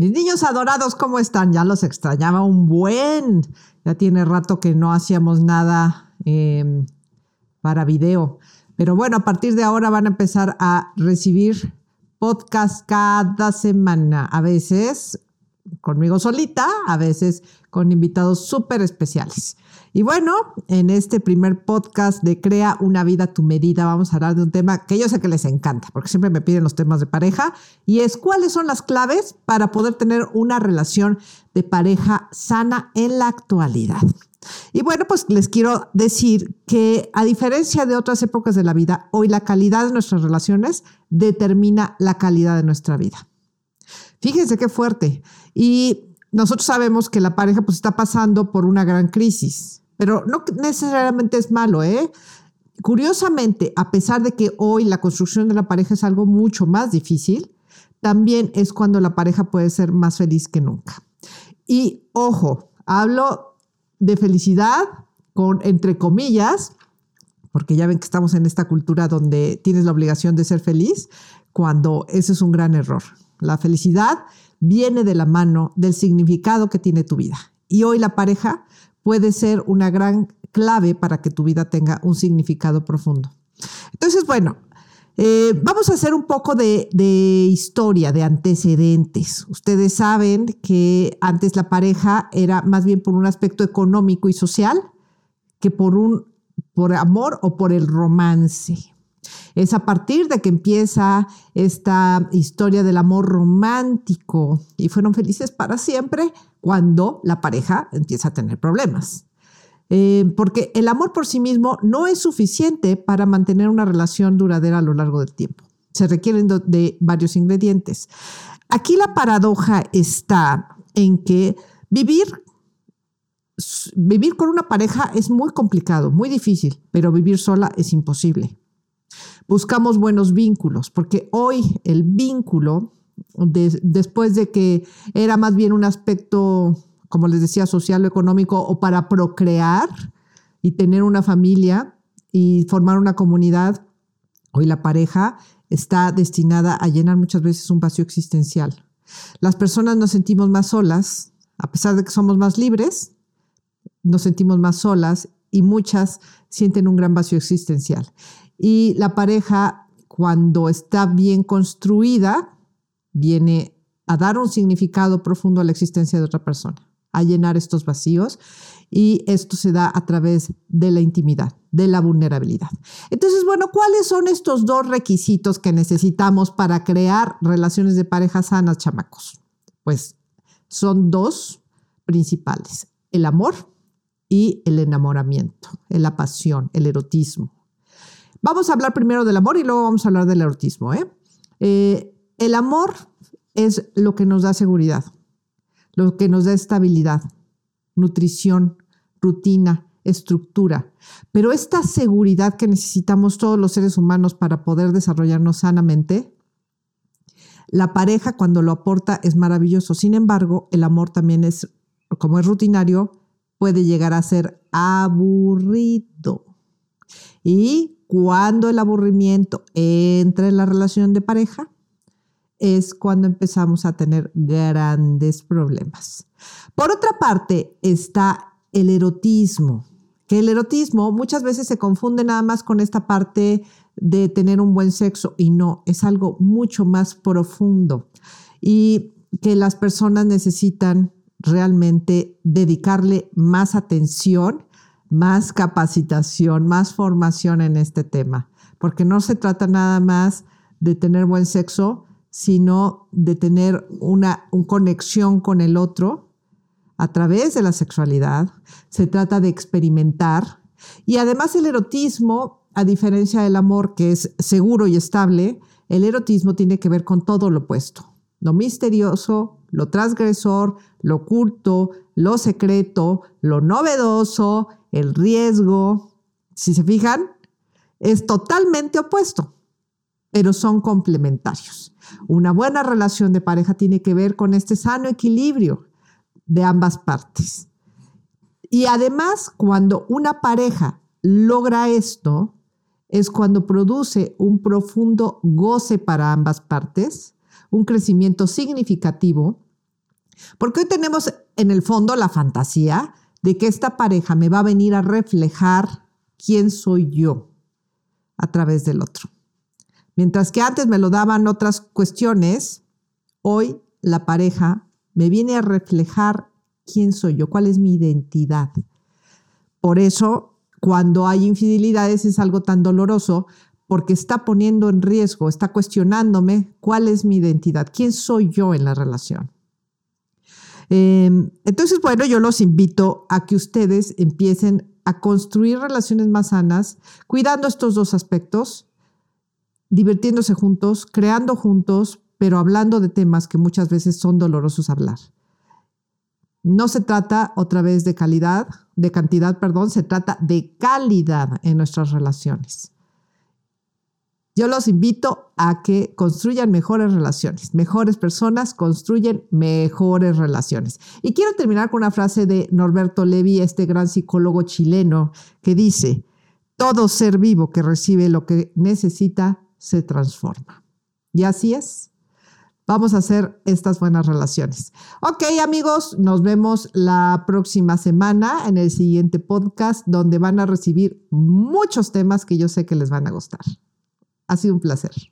Mis niños adorados, ¿cómo están? Ya los extrañaba un buen. Ya tiene rato que no hacíamos nada em, para video. Pero bueno, a partir de ahora van a empezar a recibir podcast cada semana. A veces conmigo solita, a veces con invitados súper especiales. Y bueno, en este primer podcast de Crea una vida a tu medida vamos a hablar de un tema que yo sé que les encanta, porque siempre me piden los temas de pareja, y es cuáles son las claves para poder tener una relación de pareja sana en la actualidad. Y bueno, pues les quiero decir que a diferencia de otras épocas de la vida, hoy la calidad de nuestras relaciones determina la calidad de nuestra vida. Fíjense qué fuerte. Y nosotros sabemos que la pareja pues está pasando por una gran crisis pero no necesariamente es malo, ¿eh? Curiosamente, a pesar de que hoy la construcción de la pareja es algo mucho más difícil, también es cuando la pareja puede ser más feliz que nunca. Y ojo, hablo de felicidad con entre comillas, porque ya ven que estamos en esta cultura donde tienes la obligación de ser feliz, cuando ese es un gran error. La felicidad viene de la mano del significado que tiene tu vida. Y hoy la pareja puede ser una gran clave para que tu vida tenga un significado profundo. Entonces, bueno, eh, vamos a hacer un poco de, de, historia, de antecedentes. Ustedes saben que antes la pareja era más bien por un aspecto económico y social que por un por amor o por el romance. Es a partir de que empieza esta historia del amor romántico y fueron felices para siempre cuando la pareja empieza a tener problemas. Eh, porque el amor por sí mismo no es suficiente para mantener una relación duradera a lo largo del tiempo. Se requieren de varios ingredientes. Aquí la paradoja está en que vivir vivir con una pareja es muy complicado, muy difícil, pero vivir sola es imposible. Buscamos buenos vínculos, porque hoy el vínculo después de que era más bien un aspecto, como les decía, social o económico, o para procrear y tener una familia y formar una comunidad, hoy la pareja está destinada a llenar muchas veces un vacío existencial. Las personas nos sentimos más solas, a pesar de que somos más libres, nos sentimos más solas y muchas sienten un gran vacío existencial. Y la pareja, cuando está bien construida, viene a dar un significado profundo a la existencia de otra persona, a llenar estos vacíos y esto se da a través de la intimidad, de la vulnerabilidad. Entonces, bueno, ¿cuáles son estos dos requisitos que necesitamos para crear relaciones de pareja sanas, chamacos? Pues son dos principales, el amor y el enamoramiento, la pasión, el erotismo. Vamos a hablar primero del amor y luego vamos a hablar del erotismo. ¿eh? eh el amor es lo que nos da seguridad, lo que nos da estabilidad, nutrición, rutina, estructura. Pero esta seguridad que necesitamos todos los seres humanos para poder desarrollarnos sanamente, la pareja cuando lo aporta es maravilloso. Sin embargo, el amor también es, como es rutinario, puede llegar a ser aburrido. Y cuando el aburrimiento entra en la relación de pareja, es cuando empezamos a tener grandes problemas. Por otra parte está el erotismo, que el erotismo muchas veces se confunde nada más con esta parte de tener un buen sexo y no, es algo mucho más profundo y que las personas necesitan realmente dedicarle más atención, más capacitación, más formación en este tema, porque no se trata nada más de tener buen sexo, sino de tener una, conexión con el otro a través de la sexualidad. Se trata de experimentar. Y además el erotismo, a diferencia del amor que es seguro y estable, el erotismo tiene que ver con todo lo opuesto. Lo misterioso, lo transgresor, lo oculto, lo secreto, lo novedoso, el riesgo. Si se fijan, es totalmente opuesto, pero son complementarios. Una buena relación de pareja tiene que ver con este sano equilibrio de ambas partes. Y además, cuando una pareja logra esto, es cuando produce un profundo goce para ambas partes, un crecimiento significativo, porque hoy tenemos en el fondo la fantasía de que esta pareja me va a venir a reflejar quién soy yo a través del otro. Mientras que antes me lo daban otras cuestiones, hoy la pareja me viene a reflejar quién soy yo, cuál es mi identidad. Por eso, cuando hay infidelidades es algo tan doloroso porque está poniendo en riesgo, está cuestionándome cuál es mi identidad, quién soy yo en la relación. Em, entonces, bueno, yo los invito a que ustedes empiecen a construir relaciones más sanas, cuidando estos dos aspectos, divirtiéndose juntos, creando juntos, pero hablando de temas que muchas veces son dolorosos hablar. No se trata otra vez de calidad, de cantidad, perdón, se trata de calidad en nuestras relaciones. Yo los invito a que construyan mejores relaciones. Mejores personas construyen mejores relaciones. Y quiero terminar con una frase de Norberto Levi, este gran psicólogo chileno, que dice, todo ser vivo que recibe lo que necesita se transforma. Y así es. Vamos a hacer estas buenas relaciones. Ok, amigos, nos vemos la próxima semana en el siguiente podcast donde van a recibir muchos temas que yo sé que les van a gustar. Ha sido un placer.